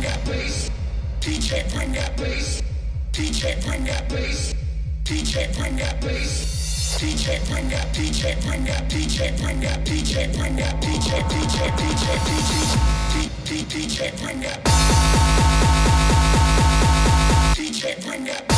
DJ bring that bass. DJ bring that bass. DJ bring that bass. DJ bring that bass. DJ bring that, DJ bring that, DJ bring that, DJ bring that, DJ, DJ, DJ, DJ, DJ bring that. DJ bring that.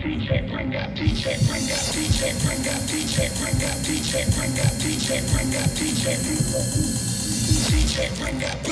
DJ bring that,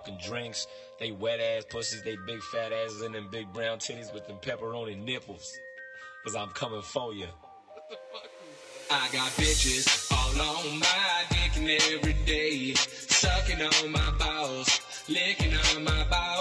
motherfucking drinks, they wet ass pussies, they big fat asses, and them big brown titties with them pepperoni nipples. Cause I'm coming for you. I got bitches all on my dick and every day, sucking on my balls, licking on my balls.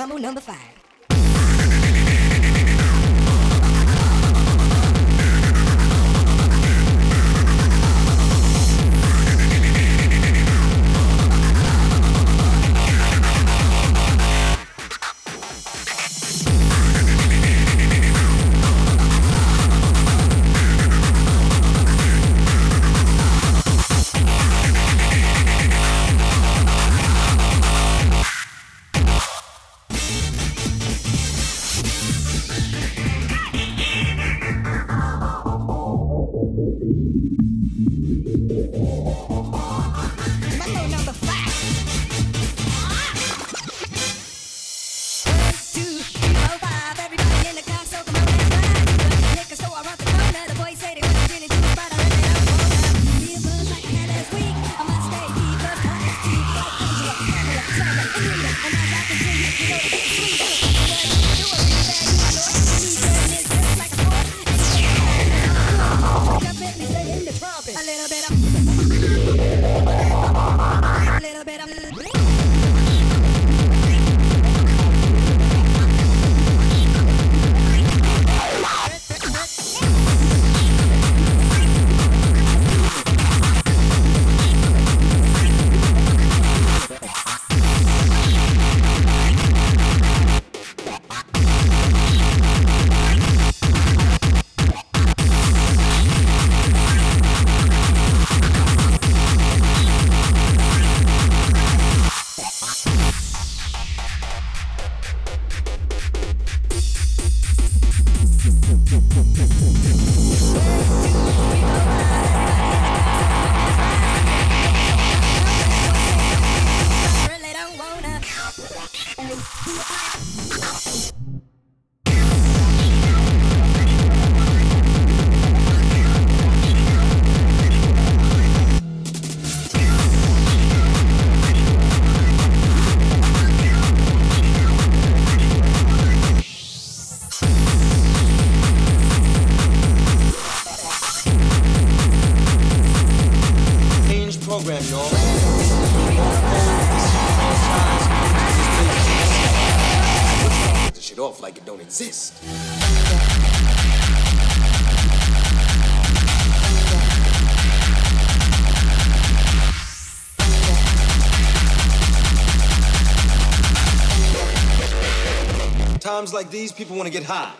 Bumble number five. times like these, people want to get high.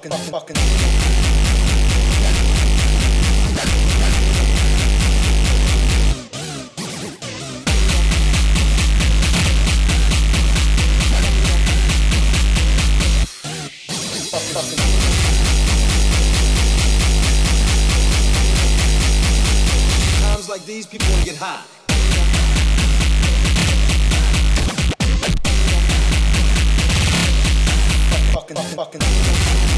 fucking fucking. Times these, people wanna get high. fucking, fucking.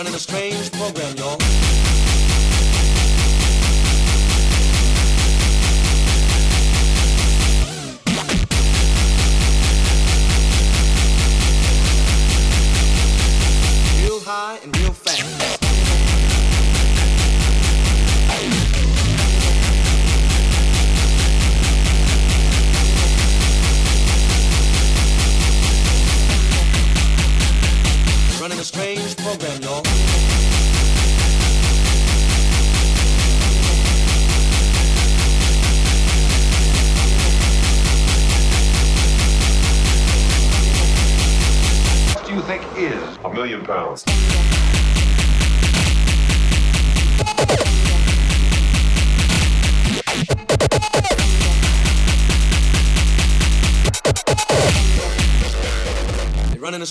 running a strange program, y'all.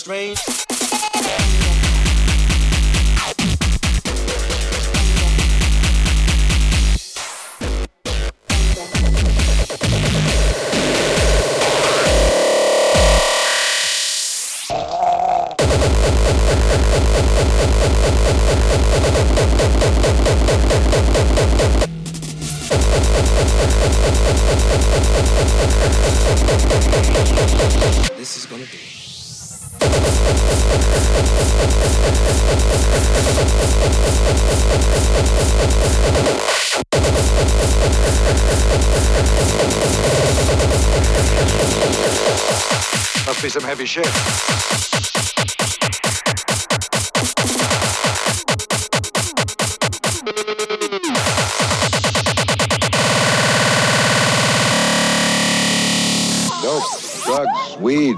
strange. This is gonna be. Must be some heavy shit. weed.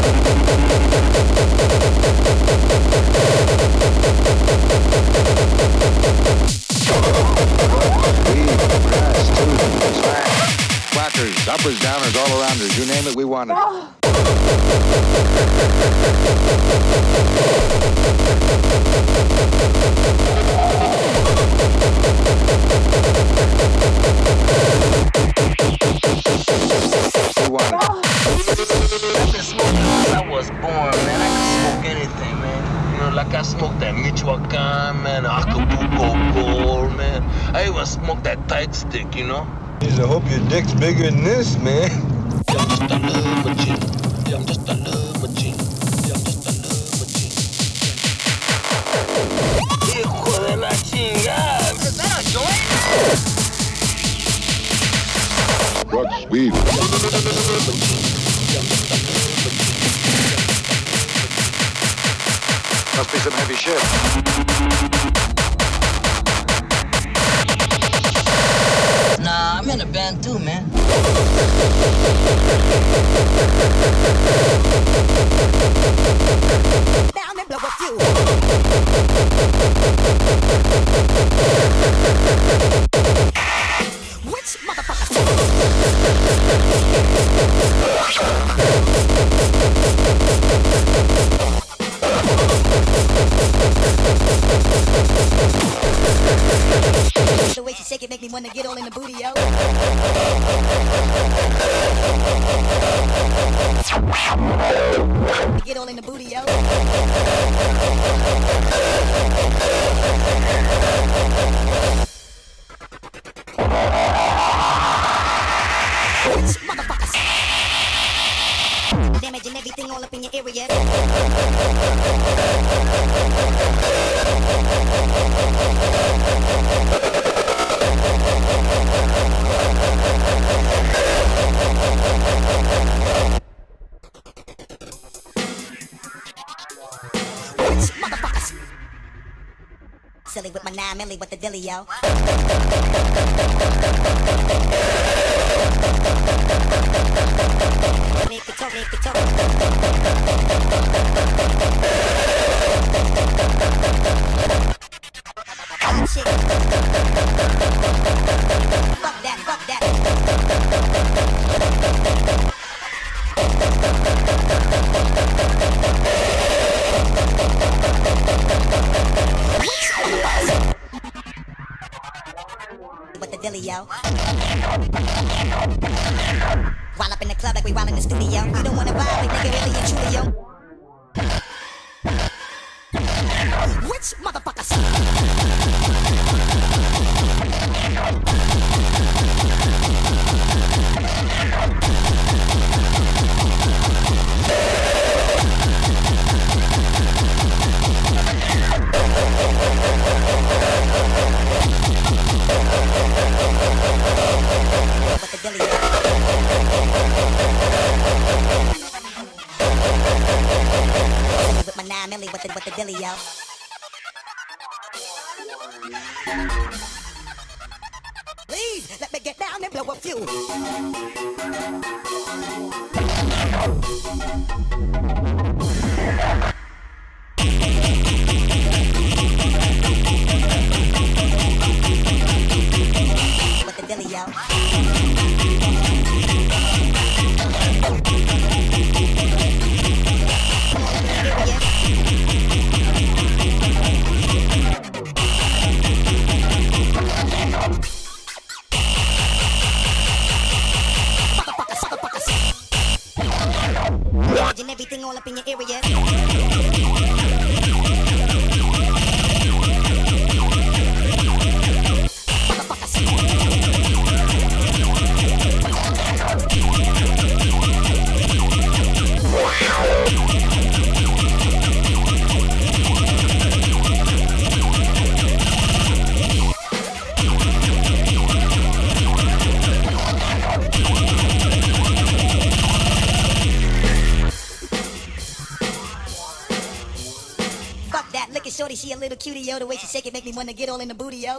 stick, you know? I hope your dick's bigger than this, man. area. Silly with my nine milli with the dilly, yo. Make it talk, make it talk. Hot shit. Yo. While up in the club like we while in the studio. You don't wanna vibe, like nigga, really and truly, yo. With the the dilly, yo. Please let me get down and blow a few. Imagine everything all up in your area. Fuck shake it make me wanna get all in the booty, yo.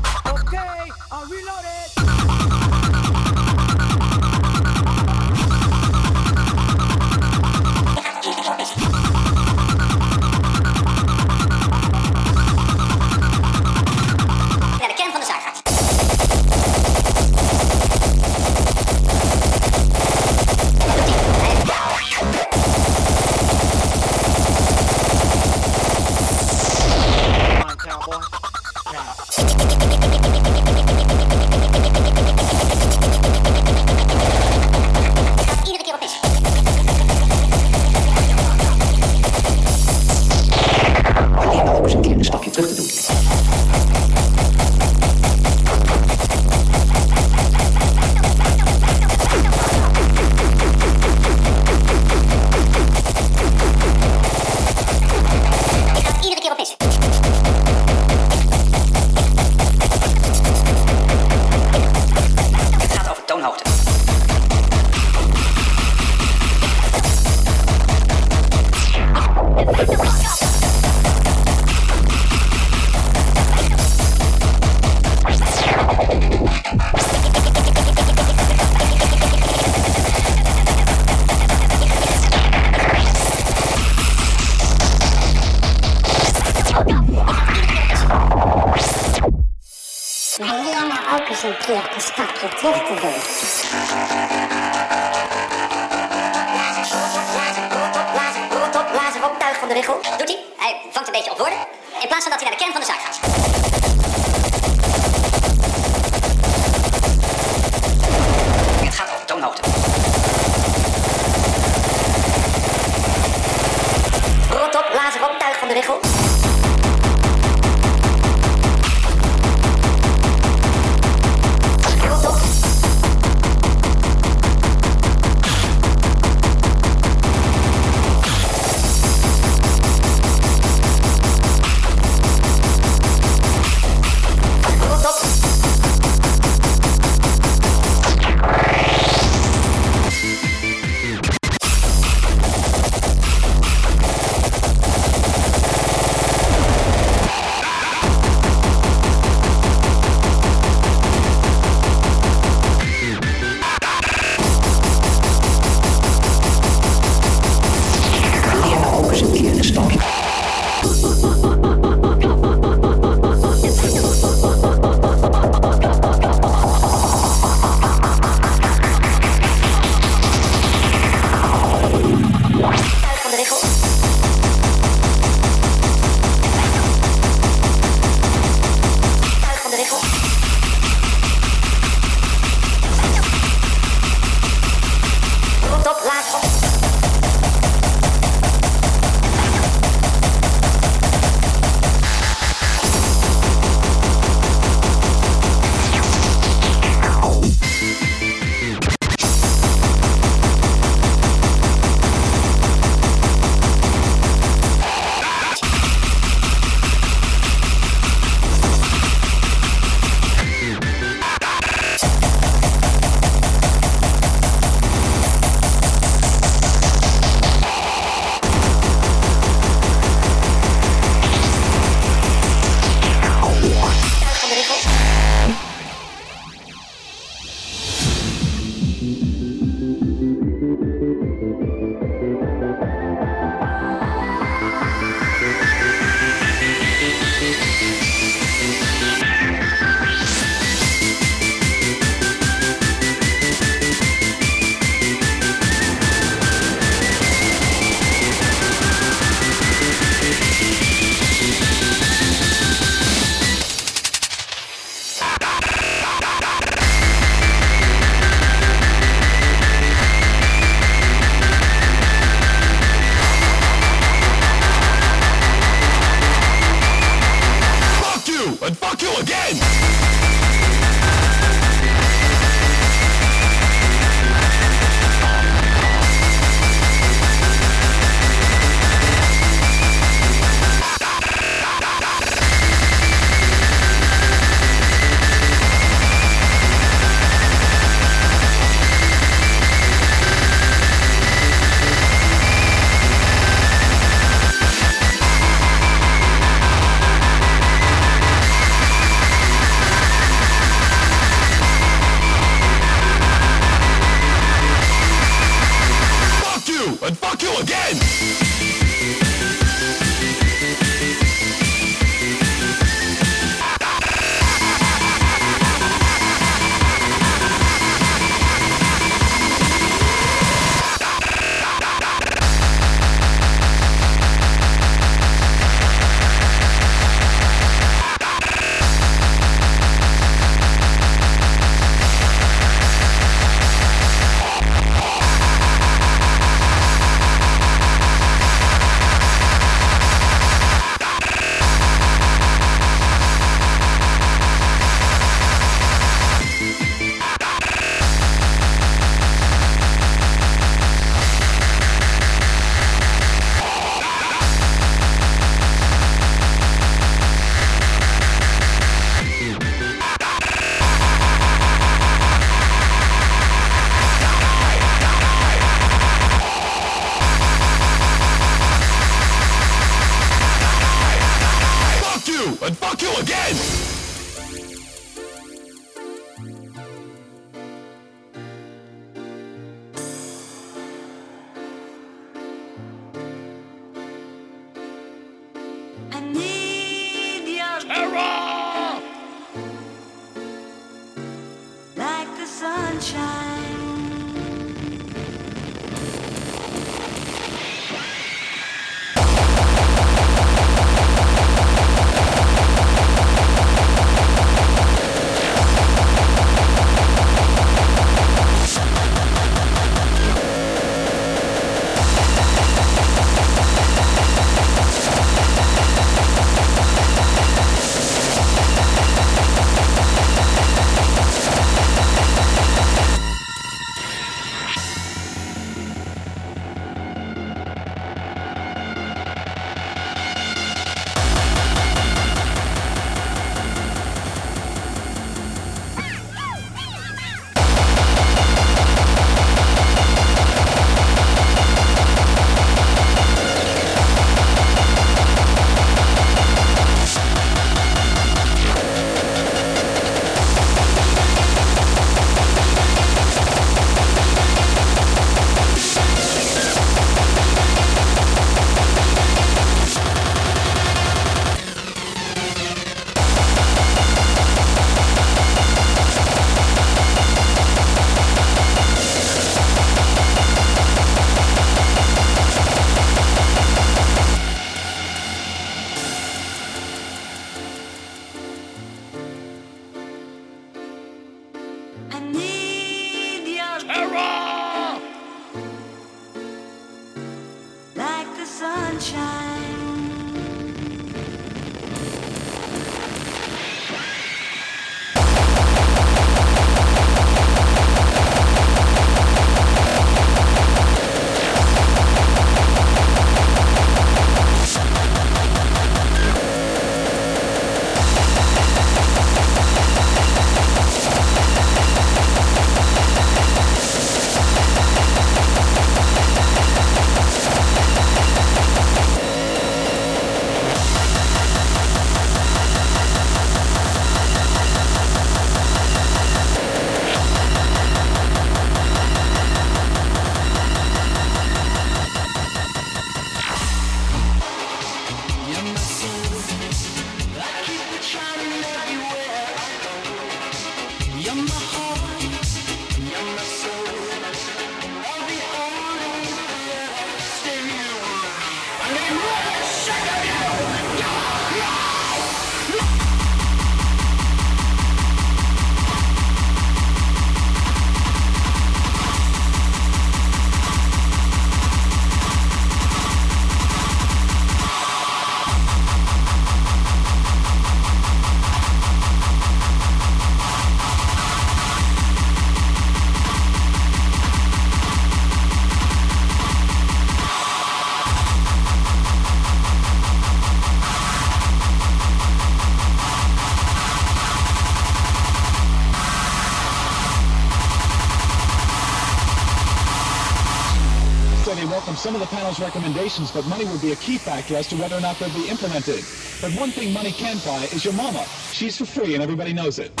recommendations, but money would be a key factor as to whether or not they'll be implemented. But one thing money can buy is your mama. She's for free and everybody knows it.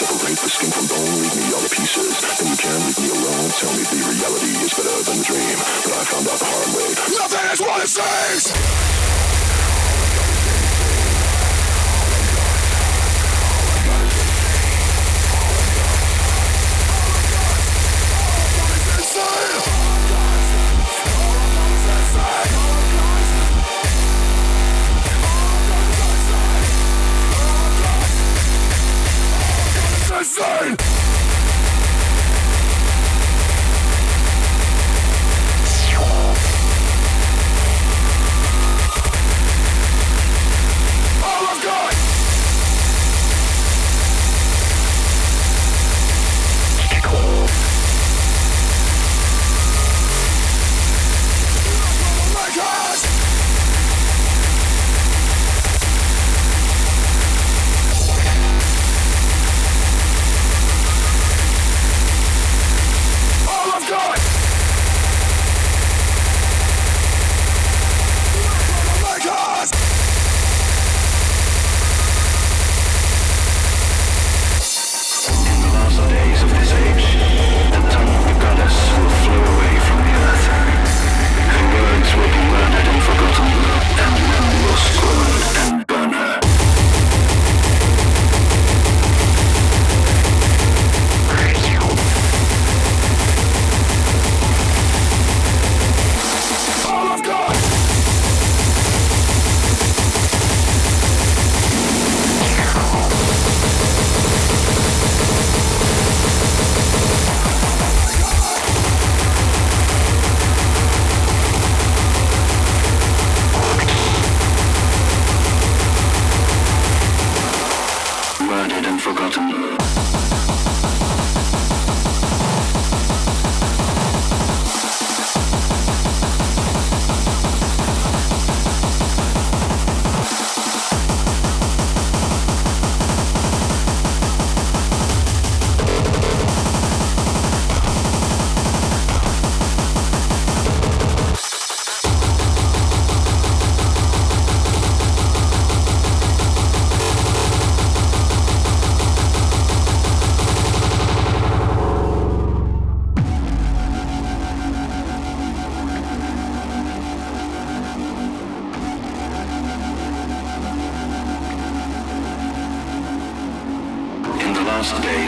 Separate the skin from bone, leave me all the pieces. Then you can leave me alone. Tell me the reality is better than the dream. But I found out the hard way. Nothing is what it seems!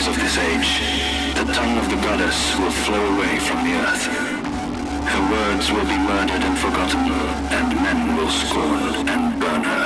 of this age, the tongue of the goddess will flow away from the earth. Her words will be murdered and forgotten, and men will scorn and burn her.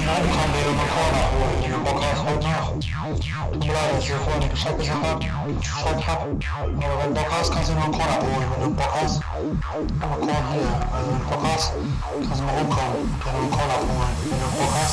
Uruchamiamy makora, ujdzie pokaz chodniach. Blary się chodzi, przepisz chodzi, chodźa. Nawet pokaz, kazy makora, ujdzie makora, ujdzie pokaz.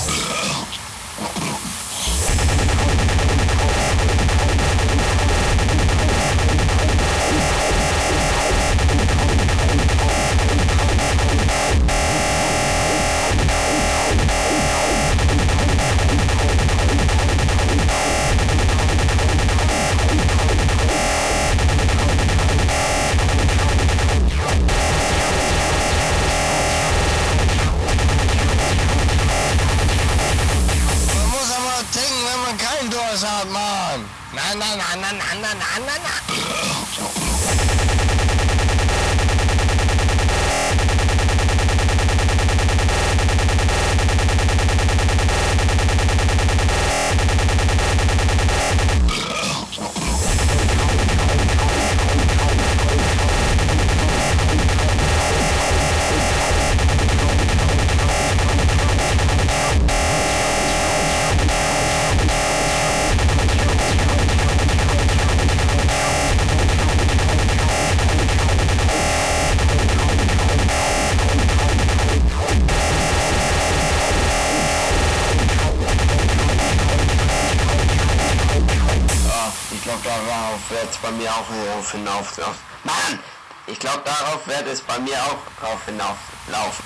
hinauflaufen. Mann! Ich glaube, darauf wird es bei mir auch drauf hinauflaufen.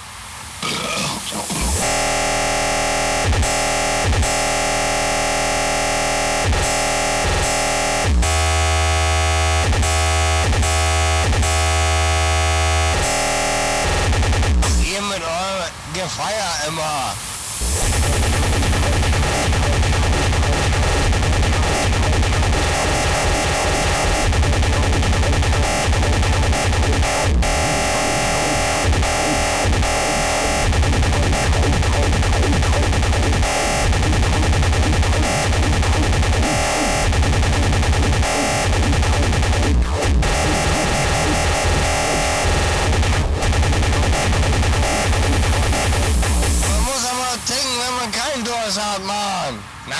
Ihr mit eurem Gefeier immer.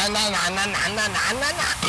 なななななななな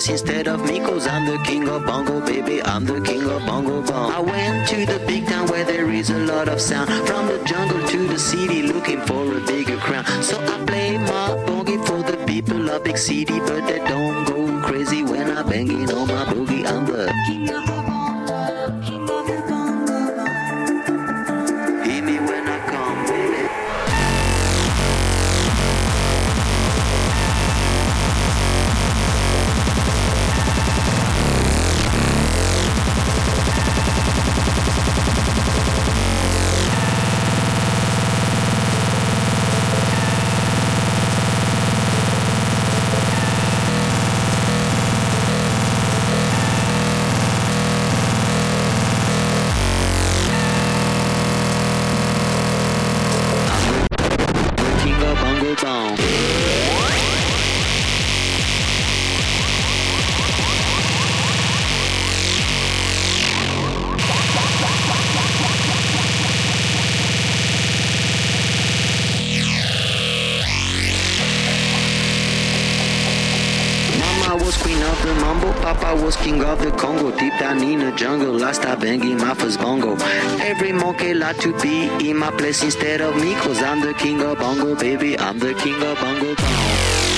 place instead of me, cause I'm the king of bongo, baby. I'm the king of bongo bong. I went to the big town where there is a lot of sound. From the jungle to the city, looking for a bigger crown. So I play my boogie for the people of big city, but they don't go crazy when I banging on my boogie. I'm the king of to be in my place instead of me, cause I'm the king of bongo, baby. I'm the king of bongo bong.